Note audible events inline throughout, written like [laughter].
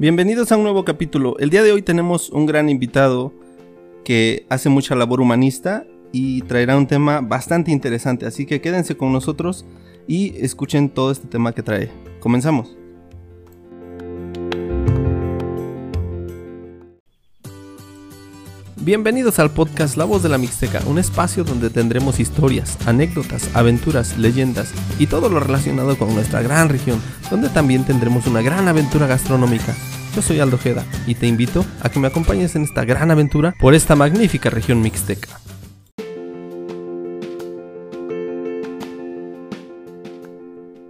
Bienvenidos a un nuevo capítulo. El día de hoy tenemos un gran invitado que hace mucha labor humanista y traerá un tema bastante interesante, así que quédense con nosotros y escuchen todo este tema que trae. Comenzamos. Bienvenidos al podcast La Voz de la Mixteca, un espacio donde tendremos historias, anécdotas, aventuras, leyendas y todo lo relacionado con nuestra gran región, donde también tendremos una gran aventura gastronómica. Yo soy Aldo Jeda y te invito a que me acompañes en esta gran aventura por esta magnífica región mixteca.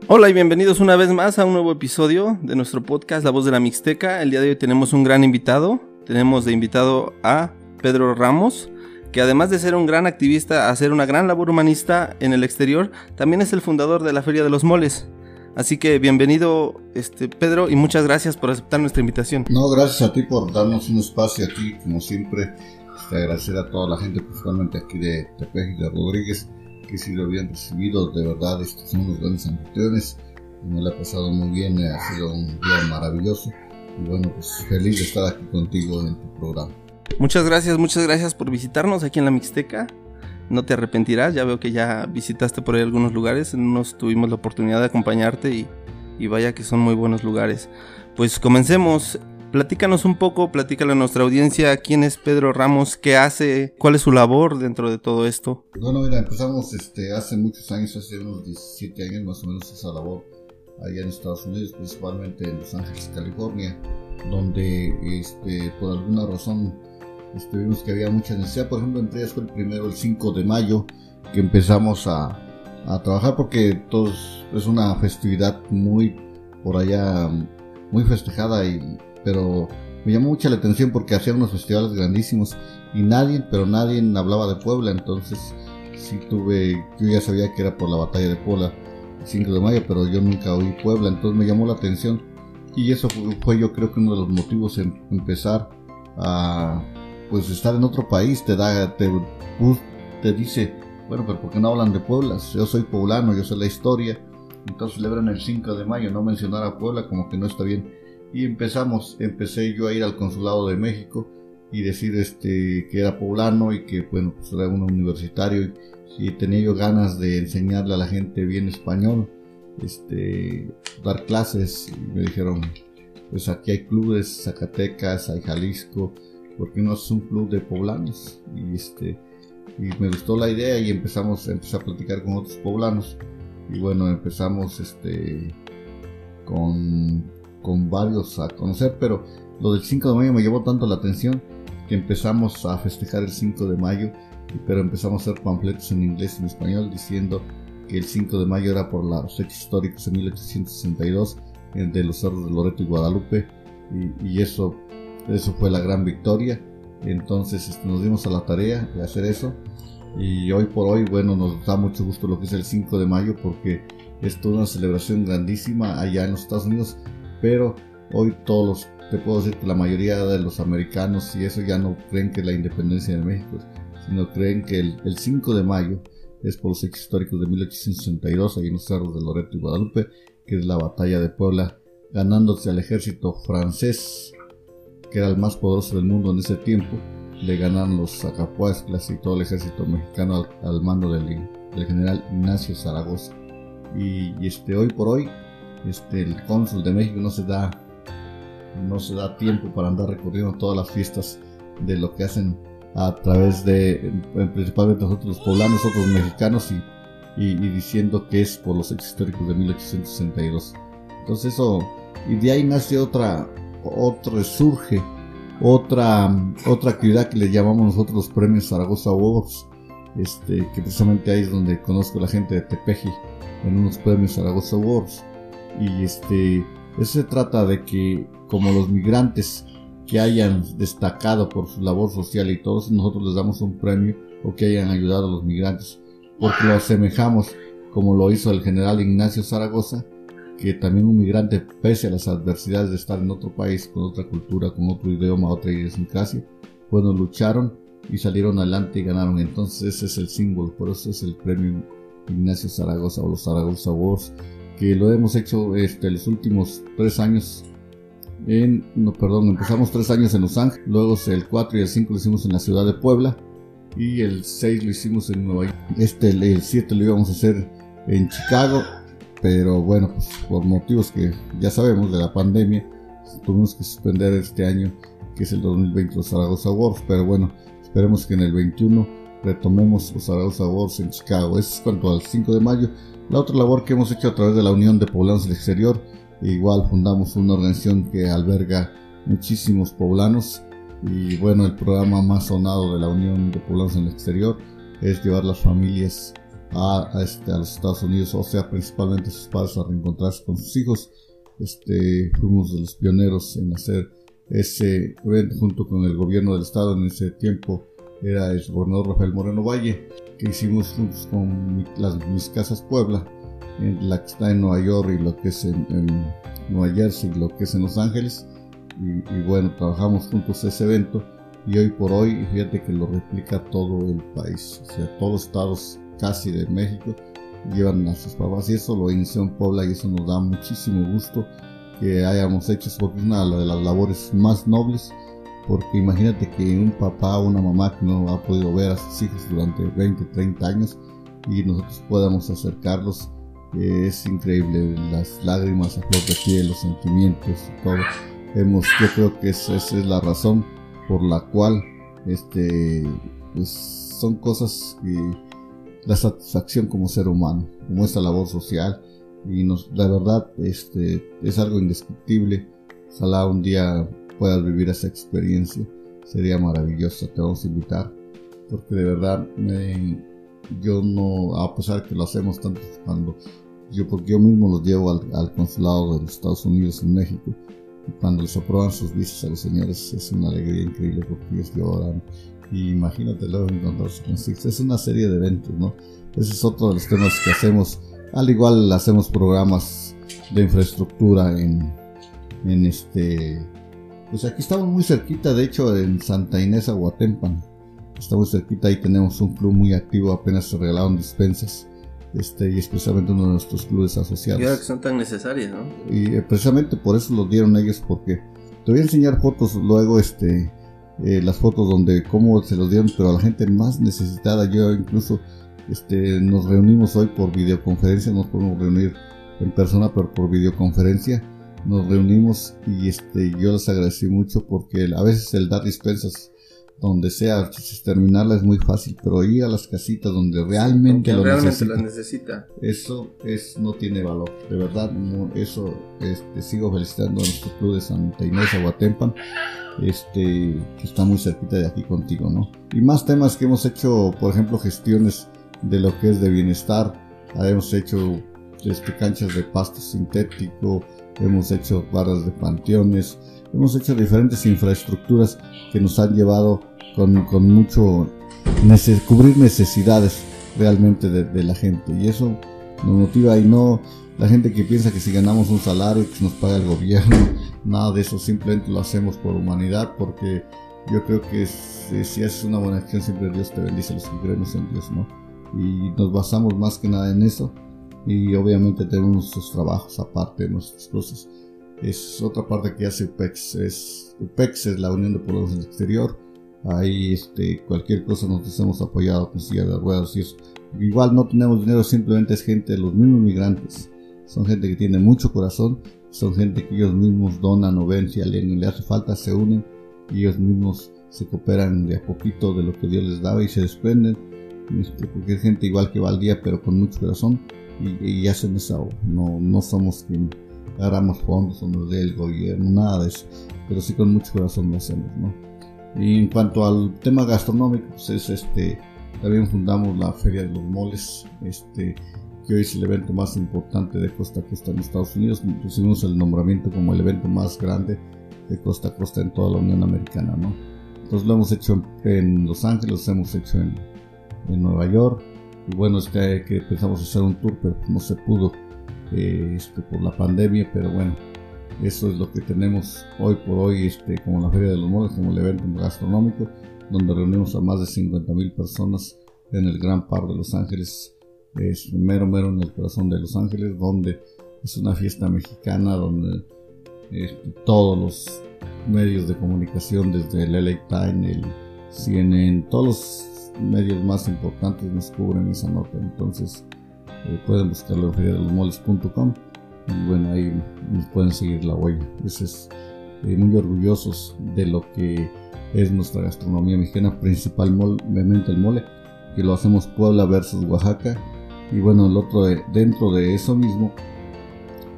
Hola y bienvenidos una vez más a un nuevo episodio de nuestro podcast La Voz de la Mixteca. El día de hoy tenemos un gran invitado. Tenemos de invitado a Pedro Ramos, que además de ser un gran activista, hacer una gran labor humanista en el exterior, también es el fundador de la Feria de los Moles. Así que bienvenido, este, Pedro, y muchas gracias por aceptar nuestra invitación. No, gracias a ti por darnos un espacio aquí, como siempre. Este, agradecer a toda la gente, principalmente aquí de Tepeji y de Rodríguez, que si lo habían recibido, de verdad, estos son unos grandes anfitriones. Me lo ha pasado muy bien, ha sido un día maravilloso. Y bueno, pues feliz de estar aquí contigo en tu programa. Muchas gracias, muchas gracias por visitarnos aquí en la Mixteca. No te arrepentirás, ya veo que ya visitaste por ahí algunos lugares, en unos tuvimos la oportunidad de acompañarte y, y vaya que son muy buenos lugares. Pues comencemos, platícanos un poco, platícale a nuestra audiencia quién es Pedro Ramos, qué hace, cuál es su labor dentro de todo esto. Bueno, mira, empezamos este, hace muchos años, hace unos 17 años más o menos esa labor allá en Estados Unidos, principalmente en Los Ángeles, California, donde este, por alguna razón Estuvimos que había mucha necesidad. Por ejemplo, entre ellas fue el primero, el 5 de mayo, que empezamos a, a trabajar porque todos, es una festividad muy por allá, muy festejada, y, pero me llamó mucha la atención porque hacían unos festivales grandísimos y nadie, pero nadie hablaba de Puebla, entonces sí tuve, yo ya sabía que era por la batalla de Puebla, el 5 de mayo, pero yo nunca oí Puebla, entonces me llamó la atención y eso fue, fue yo creo que uno de los motivos en empezar a pues estar en otro país te da, te, te dice, bueno, pero ¿por qué no hablan de Puebla? Yo soy poblano, yo sé la historia, entonces celebran el 5 de mayo, no mencionar a Puebla como que no está bien. Y empezamos, empecé yo a ir al consulado de México y decir este que era poblano y que bueno, pues era un universitario y, tenía yo ganas de enseñarle a la gente bien español, este, dar clases y me dijeron, pues aquí hay clubes, Zacatecas, hay Jalisco, porque no es un club de poblanos y este y me gustó la idea y empezamos empecé a platicar con otros poblanos. Y bueno empezamos este con, con varios a conocer pero lo del 5 de mayo me llevó tanto la atención que empezamos a festejar el 5 de mayo pero empezamos a hacer panfletos en inglés y en español diciendo que el 5 de mayo era por los hechos históricos de 1862 de los cerros de Loreto y Guadalupe y, y eso eso fue la gran victoria. Entonces este, nos dimos a la tarea de hacer eso. Y hoy por hoy, bueno, nos da mucho gusto lo que es el 5 de mayo porque es toda una celebración grandísima allá en los Estados Unidos. Pero hoy todos los, te puedo decir que la mayoría de los americanos y eso ya no creen que la independencia de México, sino creen que el, el 5 de mayo es por los hechos históricos de 1862, ahí en los cerros de Loreto y Guadalupe, que es la batalla de Puebla, ganándose al ejército francés que era el más poderoso del mundo en ese tiempo, le ganan los Zacapuazclas y todo el ejército mexicano al, mando del, general Ignacio Zaragoza. Y, este, hoy por hoy, este, el cónsul de México no se da no se da tiempo para andar recorriendo todas las fiestas de lo que hacen a través de principalmente nosotros los poblanos, otros mexicanos y, y, diciendo que es por los hechos históricos de 1862. Entonces eso, y de ahí nace otra, otro surge otra, otra actividad que le llamamos nosotros los premios Zaragoza Awards, este, que precisamente ahí es donde conozco a la gente de Tepeji, en unos premios Zaragoza Awards. Y este, eso se trata de que como los migrantes que hayan destacado por su labor social y todos nosotros les damos un premio o que hayan ayudado a los migrantes, porque lo asemejamos como lo hizo el general Ignacio Zaragoza, que también un migrante, pese a las adversidades de estar en otro país, con otra cultura, con otro idioma, otra idiosincrasia, bueno, lucharon y salieron adelante y ganaron. Entonces ese es el símbolo, por eso es el premio Ignacio Zaragoza o los Zaragoza Awards, que lo hemos hecho este, los últimos tres años. en, no, perdón, empezamos tres años en Los Ángeles, luego el 4 y el 5 lo hicimos en la ciudad de Puebla y el 6 lo hicimos en Nueva York. Este, el 7 lo íbamos a hacer en Chicago, pero bueno, pues, por motivos que ya sabemos de la pandemia, tuvimos que suspender este año, que es el 2020, los Zaragoza Awards, pero bueno, esperemos que en el 21 retomemos los Zaragoza Awards en Chicago. Eso es cuanto al 5 de mayo. La otra labor que hemos hecho a través de la Unión de Poblanos del Exterior, igual fundamos una organización que alberga muchísimos poblanos y bueno, el programa más sonado de la Unión de Poblanos en el Exterior es llevar las familias a, este, a los Estados Unidos, o sea, principalmente sus padres a reencontrarse con sus hijos. Este, fuimos de los pioneros en hacer ese evento junto con el gobierno del estado en ese tiempo era el gobernador Rafael Moreno Valle que hicimos juntos con las, mis casas Puebla en la que está en Nueva York y lo que es en, Nueva Jersey y lo que es en Los Ángeles y, y, bueno trabajamos juntos ese evento y hoy por hoy fíjate que lo replica todo el país o sea todos los estados casi de México llevan a sus papás y eso lo inició en Puebla y eso nos da muchísimo gusto que hayamos hecho porque es una de las labores más nobles porque imagínate que un papá o una mamá que no ha podido ver a sus hijos durante 20, 30 años y nosotros podamos acercarlos eh, es increíble las lágrimas a flor de piel los sentimientos y todo. Hemos yo creo que esa, es la razón por la cual este pues son cosas que la satisfacción como ser humano, como esta labor social. Y nos, la verdad este, es algo indescriptible. Ojalá un día puedas vivir esa experiencia, sería maravilloso, te vamos a invitar, porque de verdad yo no, a pesar que lo hacemos tanto cuando yo, porque yo mismo los llevo al, consulado de los Estados Unidos en México y cuando les aprueban sus visas a los señores es una alegría increíble porque ellos lloran y imagínate luego encontrarse con Six. Es una serie de eventos, ¿no? Ese es otro de los temas que hacemos. Al igual hacemos programas de infraestructura en, en este... Pues aquí estamos muy cerquita, de hecho, en Santa Inés, Aguatempan. Estamos cerquita, ahí tenemos un club muy activo, apenas se regalaron dispensas. Este, y especialmente uno de nuestros clubes asociados. Y ahora que son tan necesarias, ¿no? Y eh, precisamente por eso los dieron ellos, porque te voy a enseñar fotos luego, este, eh, las fotos donde cómo se los dieron, pero a la gente más necesitada, yo incluso este, nos reunimos hoy por videoconferencia, no nos podemos reunir en persona, pero por videoconferencia nos reunimos y este, yo les agradecí mucho porque a veces el dar dispensas donde sea, terminarla es muy fácil, pero ir a las casitas donde realmente, lo, necesita, eso es, no tiene valor. De verdad, eso este, sigo felicitando a nuestro club de Santa Inés Aguatempan este, que está muy cerquita de aquí contigo, ¿no? Y más temas que hemos hecho, por ejemplo, gestiones de lo que es de bienestar, hemos hecho este, canchas de pasto sintético, hemos hecho barras de panteones, hemos hecho diferentes infraestructuras que nos han llevado con, con mucho cubrir necesidades realmente de, la gente y eso nos motiva y no la gente que piensa que si ganamos un salario que nos paga el gobierno [laughs] nada de eso, simplemente lo hacemos por humanidad, porque yo creo que si, haces una buena acción, siempre Dios te bendice, los que creemos en Dios, ¿no? Y nos basamos más que nada en eso, y obviamente tenemos nuestros trabajos aparte nuestras cosas. Es otra parte que hace UPEX, es, UPEX es la Unión de Pueblos del Exterior, ahí este, cualquier cosa nos hemos apoyado con silla de ruedas y. Igual no tenemos dinero, simplemente es gente, los mismos migrantes, son gente que tiene mucho corazón son gente que ellos mismos donan o ven si a alguien le hace falta, se unen y ellos mismos se cooperan de a poquito de lo que Dios les daba y se desprenden. Este, porque es gente igual que va al día, pero con mucho corazón y, hacen esa obra. No, no somos quien agarramos fondos o nos dé el gobierno, nada de eso, pero sí con mucho corazón lo hacemos. ¿no? Y en cuanto al tema gastronómico, pues es este, también fundamos la Feria de los Moles. Este, que hoy es el evento más importante de costa a costa en Estados Unidos. Recibimos el nombramiento como el evento más grande de costa a costa en toda la Unión Americana, ¿no? Entonces lo hemos hecho en, Los Ángeles, lo hemos hecho en, Nueva York. Y bueno, es que, a hacer un tour, pero no se pudo eh, este, por la pandemia, pero bueno, eso es lo que tenemos hoy por hoy, este, como la Feria de los Moles, como el evento gastronómico, donde reunimos a más de 50 mil personas en el Gran Par de Los Ángeles es mero mero en el corazón de Los Ángeles, donde es una fiesta mexicana, donde este, todos los medios de comunicación, desde el LA Times, el CNN, todos los medios más importantes nos cubren esa nota. Entonces eh, pueden buscarlo en feriadelosmoles.com y bueno, ahí nos pueden seguir la huella. Entonces, eh, muy orgullosos de lo que es nuestra gastronomía mexicana, principalmente el mole, que lo hacemos Puebla versus Oaxaca. Y bueno, el otro, dentro de eso mismo,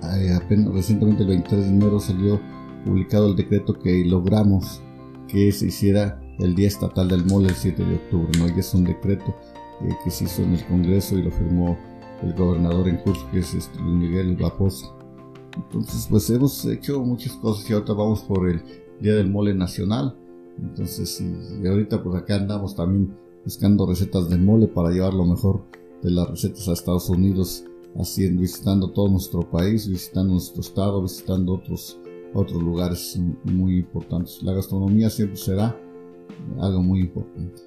eh, recientemente el 23 de enero salió publicado el decreto que logramos que se hiciera el Día Estatal del Mole el 7 de octubre, ¿no? Es un decreto eh, que se hizo en el Congreso y lo firmó el gobernador en curso, que es este, Luis Miguel Baposa. Entonces, pues hemos hecho muchas cosas y ahorita vamos por el Día del Mole Nacional. Entonces, y, ahorita pues acá andamos también buscando recetas de mole para llevar lo mejor de las recetas a Estados Unidos, haciendo, visitando todo nuestro país, visitando nuestro estado, visitando otros, otros lugares muy importantes. La gastronomía siempre será algo muy importante.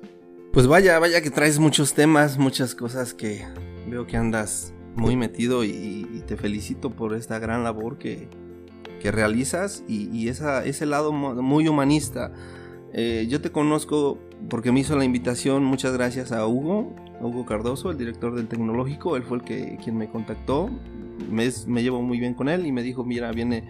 Pues vaya, vaya que traes muchos temas, muchas cosas que veo que andas muy metido y, te felicito por esta gran labor que, que realizas y, esa, ese lado muy humanista. Eh, yo te conozco porque me hizo la invitación, muchas gracias a Hugo, Hugo Cardoso, el director del tecnológico, él fue el que quien me contactó, me, me llevo muy bien con él y me dijo, mira, viene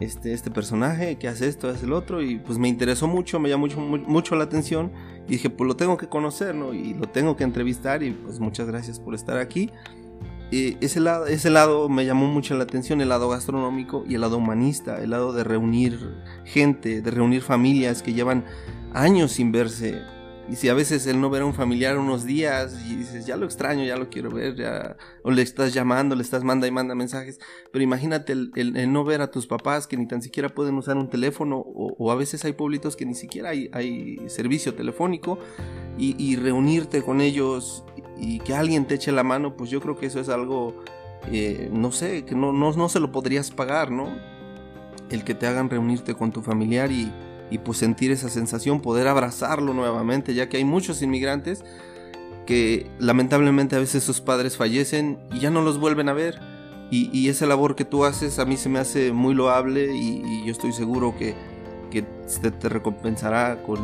este, este personaje que hace esto, hace el otro, y pues me interesó mucho, me llamó mucho, mucho la atención, y dije, pues lo tengo que conocer, ¿no? Y lo tengo que entrevistar, y pues muchas gracias por estar aquí. Y ese, lado, ese lado me llamó mucho la atención, el lado gastronómico y el lado humanista, el lado de reunir gente, de reunir familias que llevan años sin verse, y si a veces el no ver a un familiar unos días y dices, ya lo extraño, ya lo quiero ver, ya, o le estás llamando, le estás manda y manda mensajes, pero imagínate el, no ver a tus papás que ni tan siquiera pueden usar un teléfono, o, a veces hay pueblitos que ni siquiera hay, hay servicio telefónico, y, reunirte con ellos y que alguien te eche la mano, pues yo creo que eso es algo, eh, no sé, que no, no, no se lo podrías pagar, ¿no? El que te hagan reunirte con tu familiar y y pues sentir esa sensación, poder abrazarlo nuevamente, ya que hay muchos inmigrantes que lamentablemente a veces sus padres fallecen y ya no los vuelven a ver. Y, esa labor que tú haces a mí se me hace muy loable y, yo estoy seguro que, que te, te, recompensará con,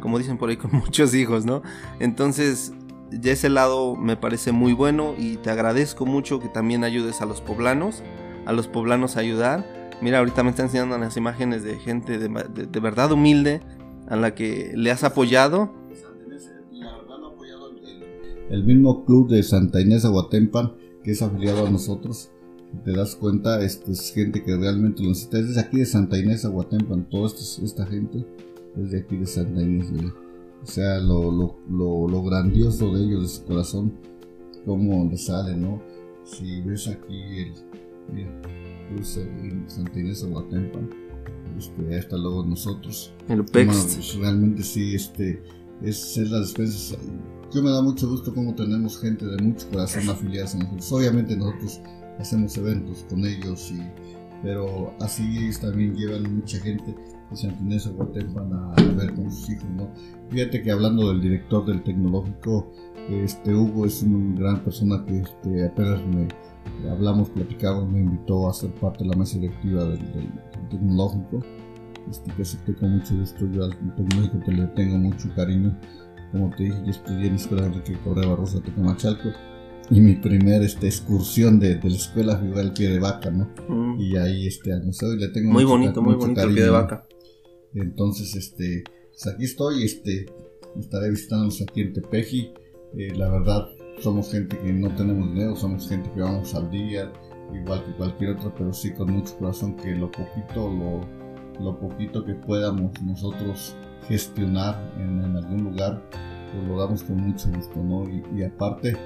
como dicen por ahí, [laughs] con muchos hijos, ¿no? Entonces, ya ese lado me parece muy bueno y te agradezco mucho que también ayudes a los poblanos, a los poblanos a ayudar Mira, ahorita me están enseñando las imágenes de gente de, verdad humilde a la que le has apoyado. El mismo club de Santa Inés Aguatempan, que es afiliado a nosotros, te das cuenta, este, es gente que realmente lo necesita. Es de aquí de Santa Inés Aguatempan, toda esta, gente es de aquí de Santa Inés. O sea, lo, lo, grandioso de ellos, de su corazón, cómo le sale, ¿no? Si ves aquí el. Mira, cruce en Santa Inés Aguatempan, este, hasta luego nosotros. El PEX. Pues, realmente sí, este, es, es la despensa. Yo me da mucho gusto como tenemos gente de mucho corazón afiliados a nosotros. Obviamente nosotros hacemos eventos con ellos, y, pero así también llevan mucha gente de Santa Inés Aguatempan a, a ver con sus hijos, ¿no? Fíjate que hablando del director del tecnológico, este Hugo es una gran persona que este, apenas me hablamos, platicamos, me invitó a ser parte de la mesa directiva del, tecnológico. Este, que acepté con mucho gusto. Yo al tecnológico que le tengo mucho cariño. Como te dije, yo estudié en la escuela Enrique Correa Barroso de Tecamachalco. Y mi primera este, excursión de, de, la escuela fue al pie de vaca, ¿no? Mm. Y ahí este, al museo y le tengo muy bonito, muy bonito el pie de vaca. Entonces, este, pues aquí estoy, este, estaré visitándonos aquí en Tepeji. Eh, la verdad, somos gente que no tenemos dinero, somos gente que vamos al día, igual que cualquier otro, pero sí con mucho corazón que lo poquito, lo, lo poquito que podamos nosotros gestionar en, algún lugar, pues lo damos con mucho gusto, ¿no? Y, aparte,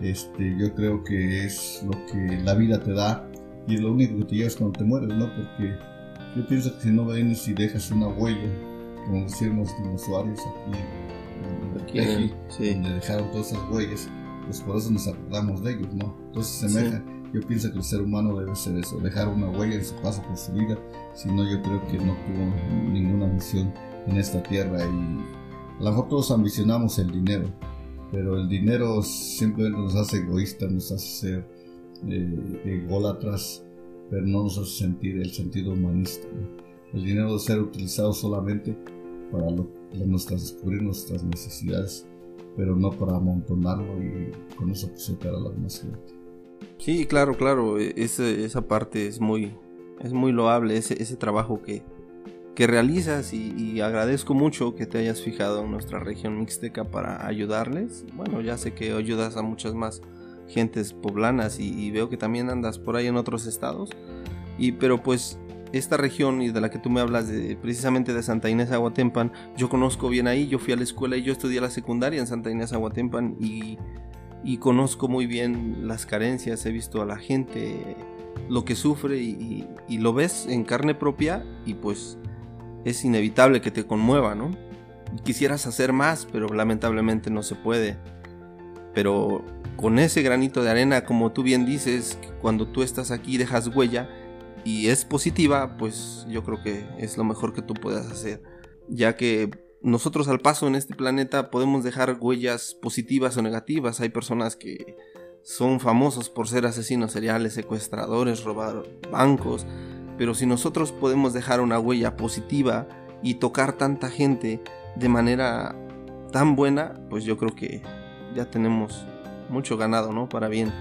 este, yo creo que es lo que la vida te da y es lo único que te llevas cuando te mueres, ¿no? Porque yo pienso que si no vienes y dejas una huella, como decimos los usuarios aquí, en aquí donde dejaron todas esas huellas, pues por eso nos acordamos de ellos, ¿no? Entonces semeja, yo pienso que el ser humano debe ser eso, dejar una huella en su paso por su vida, si no yo creo que no tuvo ninguna misión en esta tierra y a lo mejor todos ambicionamos el dinero, pero el dinero simplemente nos hace egoístas, nos hace ser eh, ególatras pero no nos hace sentir el sentido humanista. El dinero debe ser utilizado solamente para, nuestras, descubrir nuestras necesidades, pero no para amontonarlo y con eso presentar a la demás gente. Sí, claro, claro, e, esa parte es muy, es muy loable, ese, ese trabajo que, que realizas y, agradezco mucho que te hayas fijado en nuestra región mixteca para ayudarles. Bueno, ya sé que ayudas a muchas más gentes poblanas y, veo que también andas por ahí en otros estados. Y pero pues esta región y de la que tú me hablas de precisamente de Santa Inés Aguatempan, yo conozco bien ahí, yo fui a la escuela y yo estudié la secundaria en Santa Inés Aguatempan y, conozco muy bien las carencias, he visto a la gente lo que sufre y, y lo ves en carne propia y pues es inevitable que te conmueva, ¿no? Quisieras hacer más, pero lamentablemente no se puede. Pero con ese granito de arena, como tú bien dices, cuando tú estás aquí dejas huella y es positiva, pues yo creo que es lo mejor que tú puedas hacer. Ya que nosotros al paso en este planeta podemos dejar huellas positivas o negativas. Hay personas que son famosos por ser asesinos seriales, secuestradores, robar bancos, pero si nosotros podemos dejar una huella positiva y tocar tanta gente de manera tan buena, pues yo creo que ya tenemos mucho ganado, ¿no? Para bien.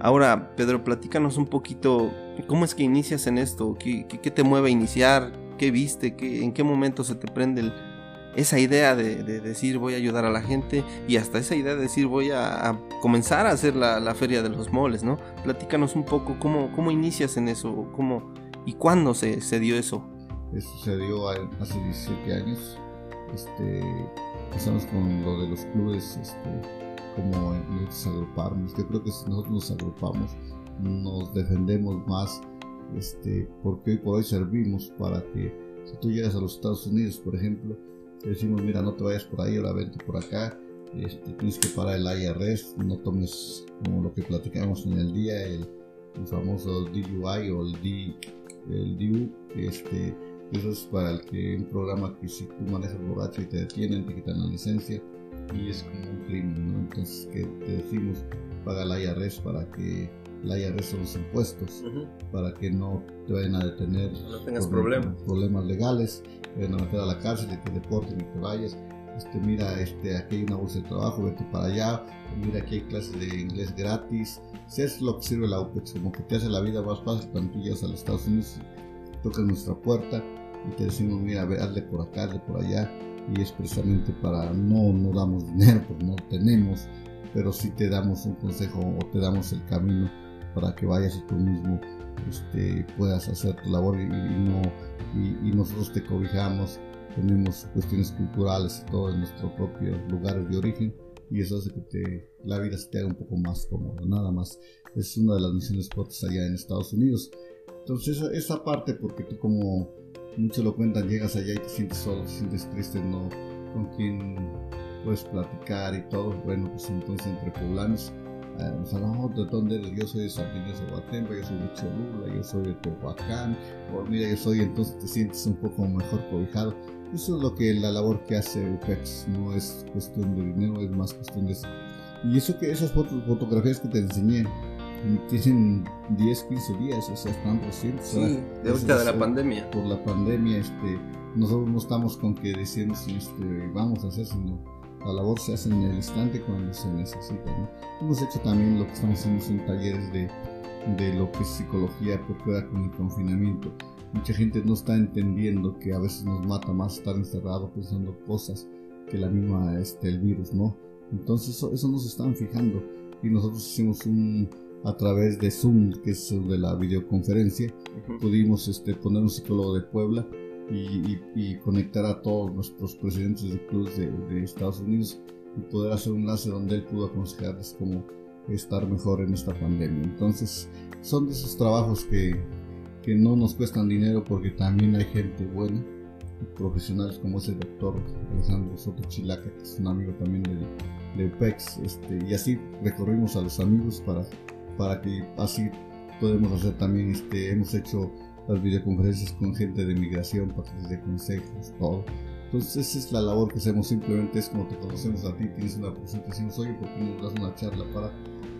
Ahora, Pedro, platícanos un poquito, ¿cómo es que inicias en esto? ¿Qué, te mueve a iniciar? ¿Qué viste? ¿Qué, ¿En qué momento se te prende esa idea de, decir voy a ayudar a la gente y hasta esa idea de decir voy a, comenzar a hacer la, feria de los moles, ¿no? Platícanos un poco cómo, cómo inicias en eso, cómo, ¿Y cuándo se, se dio eso? Eso se dio hace 17 años. Este, empezamos con lo de los clubes, este, como nos agrupamos. Yo creo que si nosotros nos agrupamos, nos defendemos más, este, porque hoy por hoy servimos para que si tú llegas a los Estados Unidos, por ejemplo, te decimos, mira, no te vayas por ahí, ahora vente por acá, este, tienes que parar el IRS, no tomes como lo que platicamos en el día, el, el famoso DUI o el D el DIU, este, eso es para el que un programa que si tú manejas borracho y te detienen, te quitan la licencia y es como un crimen, ¿no? Entonces que te decimos paga la IRS para que la IRS son los impuestos, para que no te vayan a detener, no tengas problemas. problemas legales, te vayan a meter a la cárcel y te deporten y te vayas. Este, mira, este, aquí hay una bolsa de trabajo, vete para allá, mira, aquí hay clases de inglés gratis, si es lo que sirve la UPEX, como que te hace la vida más fácil cuando tú llegas a los Estados Unidos, tocas nuestra puerta y te decimos, mira, hazle por acá, hazle por allá, y es precisamente para, no, no damos dinero, porque no tenemos, pero sí te damos un consejo o te damos el camino para que vayas y tú mismo este, puedas hacer tu labor y, no, y, nosotros te cobijamos, tenemos cuestiones culturales y todo en nuestros propios lugares de origen y eso hace que te, la vida se te haga un poco más cómoda, nada más. Es una de las misiones fuertes allá en Estados Unidos. Entonces esa, parte, porque tú como muchos lo cuentan, llegas allá y te sientes solo, te sientes triste, no con quien puedes platicar y todo. Bueno, pues entonces entre poblanos eh, hablamos de dónde. Yo soy de San de Guatemala, yo soy de Cholula, yo soy de Tehuacán, o mira, yo soy, entonces te sientes un poco mejor cobijado eso es lo que la labor que hace UPEX, no es cuestión de dinero, es más cuestión de... Y eso que esas fotografías que te enseñé, tienen 10, 15 días, o sea, están recientes. Sí, de ahorita de la pandemia. Por la pandemia, este, nosotros no estamos con que diciendo si este, vamos a hacer, sino la labor se hace en el instante cuando se necesita. ¿no? Hemos hecho también lo que estamos haciendo son talleres de, de lo que es psicología fuera con el confinamiento mucha gente no está entendiendo que a veces nos mata más estar encerrado pensando cosas que la misma este el virus no entonces eso, eso nos están fijando y nosotros hicimos un a través de Zoom que es de la videoconferencia pudimos este poner un psicólogo de Puebla y, y, conectar a todos nuestros presidentes de clubes de, de Estados Unidos y poder hacer un enlace donde él pudo aconsejarles cómo estar mejor en esta pandemia. Entonces son de esos trabajos que que no nos cuestan dinero porque también hay gente buena, profesionales como ese doctor Alejandro Soto Chilaca, que es un amigo también de, de UPEX, este, y así recorrimos a los amigos para, para que así podemos hacer también, este, hemos hecho las videoconferencias con gente de migración les dé consejos, todo. Entonces esa es la labor que hacemos, simplemente es como te conocemos a ti, tienes una presentación, oye, ¿por qué nos das una charla para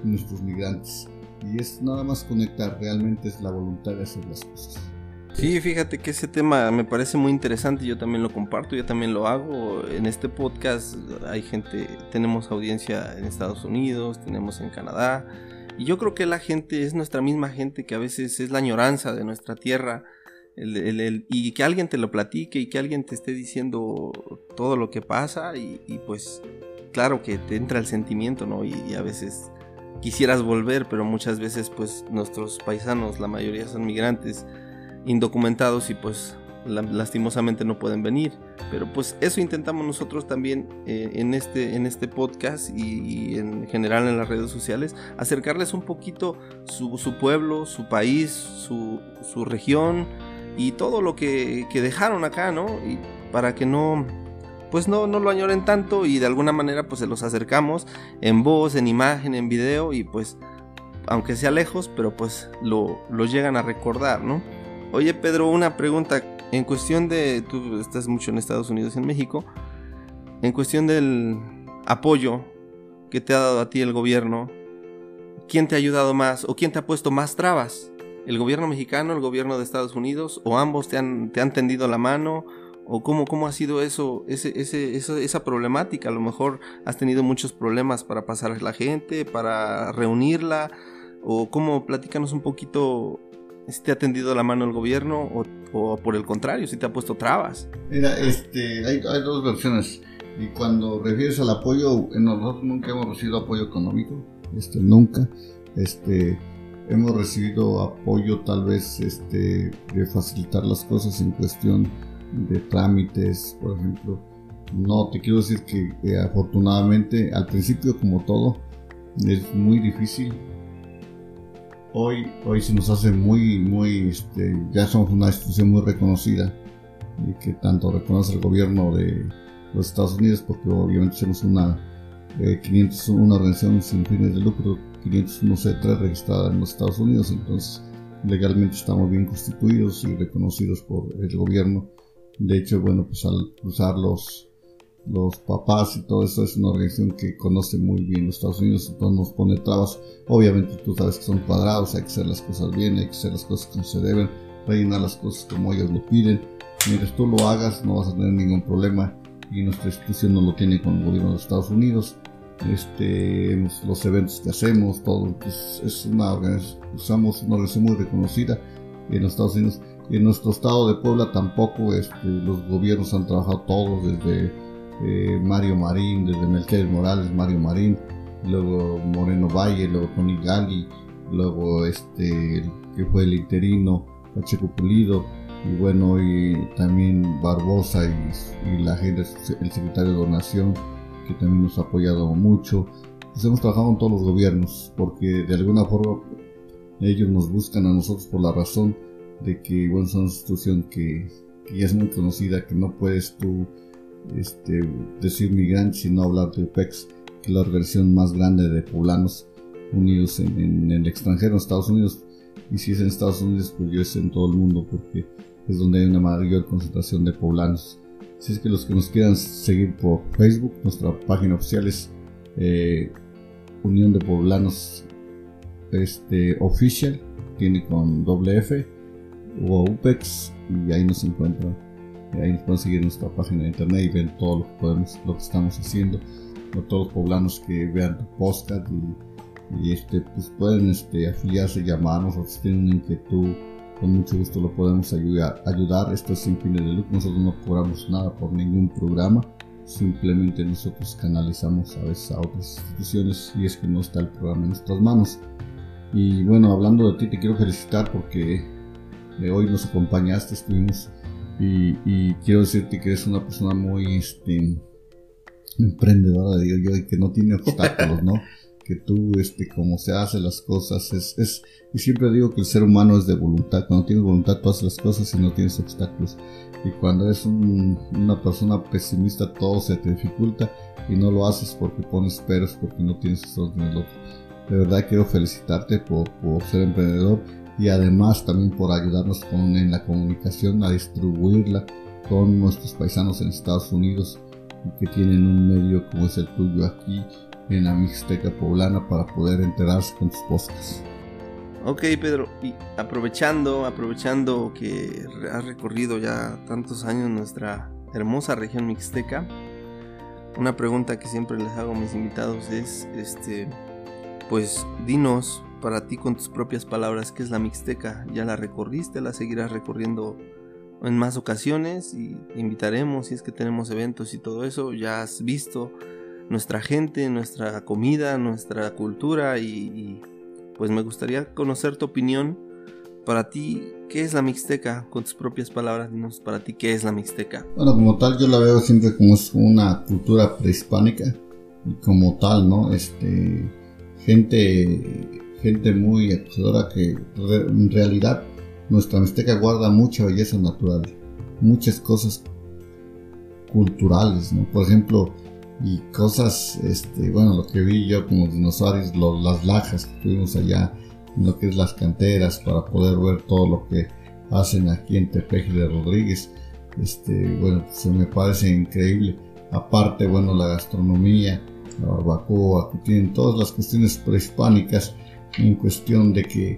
nuestros migrantes? y es nada más conectar, realmente es la voluntad de hacer las cosas. Sí, fíjate que ese tema me parece muy interesante, yo también lo comparto, yo también lo hago. En este podcast hay gente, tenemos audiencia en Estados Unidos, tenemos en Canadá, y yo creo que la gente es nuestra misma gente que a veces es la añoranza de nuestra tierra. y que alguien te lo platique y que alguien te esté diciendo todo lo que pasa y, pues claro que te entra el sentimiento, ¿no? y a veces quisieras volver, pero muchas veces pues nuestros paisanos, la mayoría son migrantes indocumentados y pues lastimosamente no pueden venir. Pero pues eso intentamos nosotros también eh, en, este, en este podcast y, en general en las redes sociales, acercarles un poquito su, su pueblo, su país, su, su, región y todo lo que, que dejaron acá, ¿no? Y para que no pues no, no lo añoren tanto y de alguna manera pues se los acercamos en voz, en imagen, en video y pues aunque sea lejos, pero pues lo, lo llegan a recordar, ¿no? Oye Pedro, una pregunta en cuestión de, tú estás mucho en Estados Unidos y en México, en cuestión del apoyo que te ha dado a ti el gobierno, ¿quién te ha ayudado más o quién te ha puesto más trabas? ¿El gobierno mexicano, el gobierno de Estados Unidos o ambos te han, te han tendido la mano o cómo, cómo ha sido eso, ese, ese, esa problemática. A lo mejor has tenido muchos problemas para pasar a la gente, para reunirla, o cómo, platícanos un poquito si te ha tendido la mano el gobierno o, por el contrario, si te ha puesto trabas. Mira, este, hay, hay dos versiones. Y cuando refieres al apoyo, nosotros nunca hemos recibido apoyo económico, este, nunca. Este, hemos recibido apoyo tal vez este, de facilitar las cosas en cuestión de trámites, por ejemplo. No, te quiero decir que afortunadamente al principio como todo es muy difícil. Hoy, hoy se nos hace muy, muy, este, ya somos una institución muy reconocida y que tanto reconoce el gobierno de los Estados Unidos porque obviamente somos una, eh, 500, una organización sin fines de lucro 501C3 registrada en los Estados Unidos, entonces legalmente estamos bien constituidos y reconocidos por el gobierno. De hecho, bueno, pues al cruzar los, los papás y todo eso es una organización que conoce muy bien los Estados Unidos, entonces nos pone trabas. Obviamente tú sabes que son cuadrados, hay que hacer las cosas bien, hay que hacer las cosas como se deben, rellenar las cosas como ellos lo piden. Mientras tú lo hagas no vas a tener ningún problema y nuestra institución no lo tiene con el gobierno de Estados Unidos. Este, los eventos que hacemos, todo, pues, es una organización, usamos una organización muy reconocida en los Estados Unidos en nuestro estado de Puebla tampoco este, los gobiernos han trabajado todos, desde eh, Mario Marín, desde Melquiades Morales, Mario Marín, luego Moreno Valle, luego Tony Gali, luego este que fue el interino Pacheco Pulido, y bueno, y también Barbosa y, la gente, el secretario de Donación, que también nos ha apoyado mucho. Pues hemos trabajado en todos los gobiernos, porque de alguna forma ellos nos buscan a nosotros por la razón de que bueno, es una institución que, ya es muy conocida, que no puedes tú este, decir migrante sino hablar de UPEX, que es la organización más grande de poblanos unidos en, el extranjero, en Estados Unidos. Y si es en Estados Unidos, pues yo es en todo el mundo, porque es donde hay una mayor concentración de poblanos. Si es que los que nos quieran seguir por Facebook, nuestra página oficial es eh, Unión de Poblanos este, Official, tiene con doble F o UPEX y ahí nos encuentran. Y ahí nos pueden seguir en nuestra página de internet y ven todo lo que, podemos, lo que estamos haciendo. O todos los poblanos que vean tu podcast y, este, pues pueden este, afiliarse, llamarnos o si tienen una inquietud, con mucho gusto lo podemos ayudar. ayudar. Esto es sin fines de lucro, nosotros no cobramos nada por ningún programa. Simplemente nosotros canalizamos a veces a otras instituciones y es que no está el programa en nuestras manos. Y bueno, hablando de ti, te quiero felicitar porque hoy nos acompañaste, estuvimos y, quiero decirte que eres una persona muy este, emprendedora, digo yo, y que no tiene [laughs] obstáculos, ¿no? que tú, este, como se hace las cosas, es, es, y siempre digo que el ser humano es de voluntad, cuando tienes voluntad tú haces las cosas y no tienes obstáculos, y cuando eres una persona pesimista todo se te dificulta y no lo haces porque pones peros, porque no tienes esto otro. De verdad quiero felicitarte por, por ser emprendedor y además también por ayudarnos con, en la comunicación a distribuirla con nuestros paisanos en Estados Unidos que tienen un medio como es el tuyo aquí en la Mixteca Poblana para poder enterarse con tus podcasts. Ok, Pedro, y aprovechando, aprovechando que has recorrido ya tantos años nuestra hermosa región mixteca, una pregunta que siempre les hago a mis invitados es, este, pues dinos para ti con tus propias palabras qué es la mixteca. ¿Ya la recorriste? ¿La seguirás recorriendo en más ocasiones? Y invitaremos si es que tenemos eventos y todo eso. ¿Ya has visto nuestra gente, nuestra comida, nuestra cultura y pues me gustaría conocer tu opinión. Para ti, ¿qué es la Mixteca? Con tus propias palabras, dinos para ti, ¿qué es la Mixteca? Bueno, como tal, yo la veo siempre como una cultura prehispánica y como tal, ¿no? Este, gente, gente muy acusadora que en realidad nuestra Mixteca guarda mucha belleza natural, muchas cosas culturales, ¿no? Por ejemplo, y cosas, este, bueno, lo que vi yo como dinosaurios, las lajas que tuvimos allá, lo que es las canteras, para poder ver todo lo que hacen aquí en Tepeji de Rodríguez, este, bueno, se me parece increíble. Aparte, bueno, la gastronomía, la barbacoa, tienen todas las cuestiones prehispánicas en cuestión de que,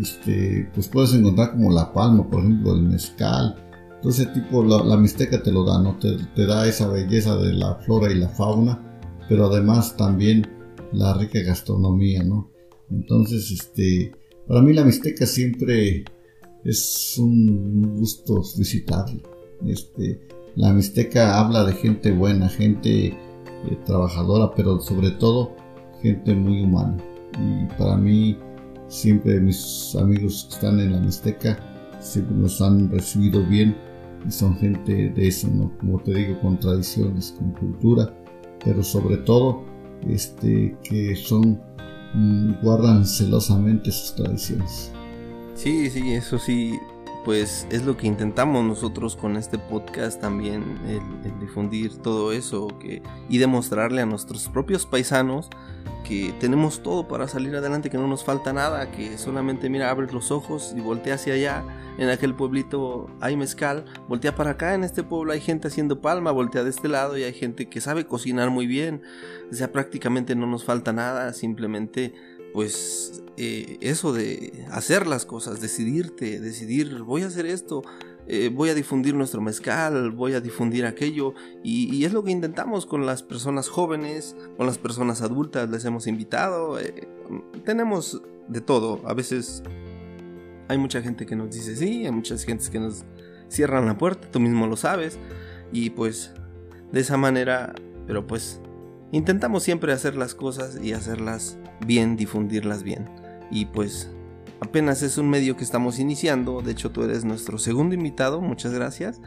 este, pues puedes encontrar como la palma, por ejemplo, el mezcal, entonces, tipo, la, Mixteca te lo da, ¿no? Te, da esa belleza de la flora y la fauna, pero además también la rica gastronomía, ¿no? Entonces, este, para mí la Mixteca siempre es un gusto visitarla. Este, la Mixteca habla de gente buena, gente eh, trabajadora, pero sobre todo gente muy humana. Y para mí, siempre mis amigos que están en la Mixteca siempre nos han recibido bien y son gente de eso. Como te digo, con tradiciones, con cultura, pero sobre todo este, que son, mm, guardan celosamente sus tradiciones. Sí, sí, eso sí, pues es lo que intentamos nosotros con este podcast también, el, difundir todo eso que, y demostrarle a nuestros propios paisanos que tenemos todo para salir adelante, que no nos falta nada, que solamente mira, abres los ojos y voltea hacia allá. En aquel pueblito hay mezcal, voltea para acá, en este pueblo hay gente haciendo palma, voltea de este lado y hay gente que sabe cocinar muy bien. O sea, prácticamente no nos falta nada, simplemente pues eh, eso de hacer las cosas, decidirte, decidir, voy a hacer esto, eh, voy a difundir nuestro mezcal, voy a difundir aquello, y, es lo que intentamos con las personas jóvenes, con las personas adultas, les hemos invitado, eh, tenemos de todo, a veces hay mucha gente que nos dice sí, hay muchas gentes que nos cierran la puerta, tú mismo lo sabes, y pues de esa manera, pero pues intentamos siempre hacer las cosas y hacerlas bien, difundirlas bien. Y pues apenas es un medio que estamos iniciando, de hecho tú eres nuestro segundo invitado, muchas gracias.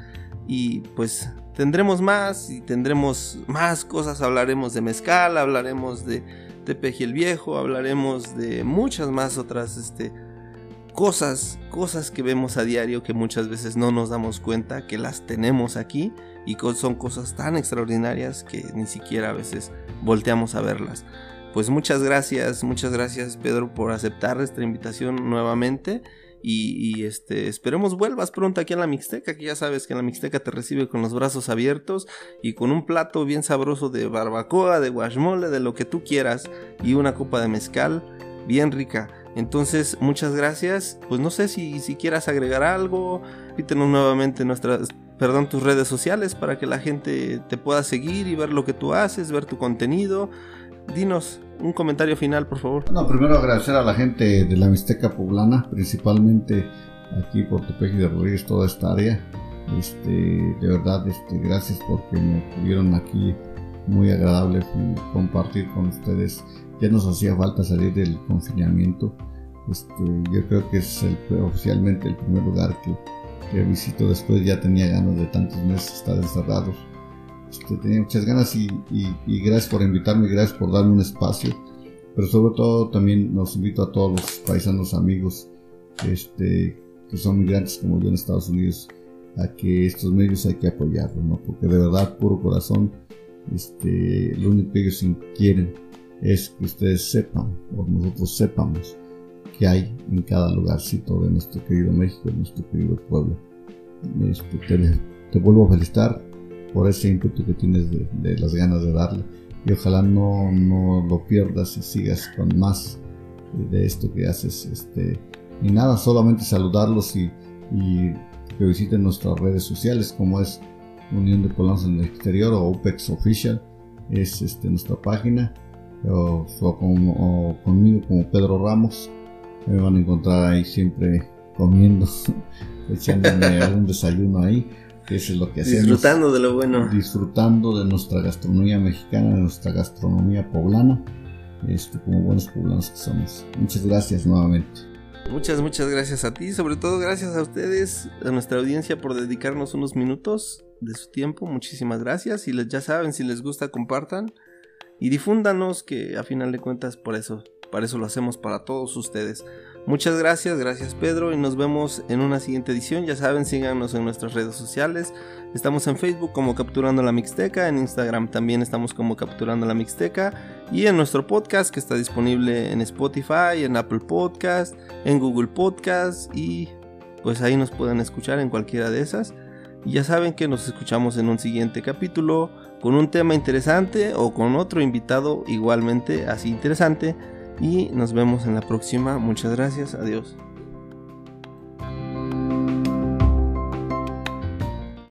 Y pues tendremos más y tendremos más cosas, hablaremos de mezcal, hablaremos de Tepeji el Viejo, hablaremos de muchas más otras este, cosas, cosas que vemos a diario que muchas veces no nos damos cuenta que las tenemos aquí y son cosas tan extraordinarias que ni siquiera a veces volteamos a verlas. Pues muchas gracias, muchas gracias Pedro por aceptar esta invitación nuevamente. Y, este, esperemos vuelvas pronto aquí a la Mixteca, que ya sabes que la Mixteca te recibe con los brazos abiertos y con un plato bien sabroso de barbacoa, de guashmole, de lo que tú quieras y una copa de mezcal bien rica. Entonces, muchas gracias. Pues no sé si, si quieras agregar algo, pítenos nuevamente nuestras, perdón, tus redes sociales para que la gente te pueda seguir y ver lo que tú haces, ver tu contenido dinos un comentario final, por favor. No, primero agradecer a la gente de la Mixteca Poblana, principalmente aquí por Tepeji de Rodríguez, toda esta área. Este, de verdad, este, gracias porque me tuvieron aquí muy agradable compartir con ustedes. Ya nos hacía falta salir del confinamiento. Este, yo creo que es oficialmente el primer lugar que, que visito después. Ya tenía ganas de tantos meses estar encerrados este, tenía muchas ganas y, gracias por invitarme, gracias por darme un espacio. Pero sobre todo también nos invito a todos los paisanos amigos este, que son migrantes como yo en Estados Unidos a que estos medios hay que apoyarlos, ¿no? porque de verdad, puro corazón, este, lo único que ellos quieren es que ustedes sepan, o nosotros sepamos, que hay en cada lugarcito de nuestro querido México, de nuestro querido pueblo. Este, te, te vuelvo a felicitar por ese ímpetu que tienes de, las ganas de darle. Y ojalá no, no, lo pierdas y sigas con más de esto que haces. Este, y nada, solamente saludarlos y, que visiten nuestras redes sociales como es Unión de Poblanos en el Exterior o UPEX Official, es este, nuestra página, o, conmigo como Pedro Ramos, me van a encontrar ahí siempre comiendo, [laughs] echándome algún desayuno ahí, que eso es lo que hacemos. Disfrutando de lo bueno. Disfrutando de nuestra gastronomía mexicana, de nuestra gastronomía poblana, este, como buenos poblanos que somos. Muchas gracias nuevamente. Muchas, muchas gracias a ti, sobre todo gracias a ustedes, a nuestra audiencia por dedicarnos unos minutos de su tiempo. Muchísimas gracias. Y les, ya saben, si les gusta, compartan y difúndanos, que a final de cuentas por eso, para eso lo hacemos para todos ustedes. Muchas gracias, gracias Pedro y nos vemos en una siguiente edición. Ya saben, síganos en nuestras redes sociales. Estamos en Facebook como Capturando la Mixteca, en Instagram también estamos como Capturando la Mixteca y en nuestro podcast que está disponible en Spotify, en Apple Podcast, en Google Podcast y pues ahí nos pueden escuchar en cualquiera de esas. Y ya saben que nos escuchamos en un siguiente capítulo con un tema interesante o con otro invitado igualmente así interesante. Y nos vemos en la próxima. Muchas gracias. Adiós.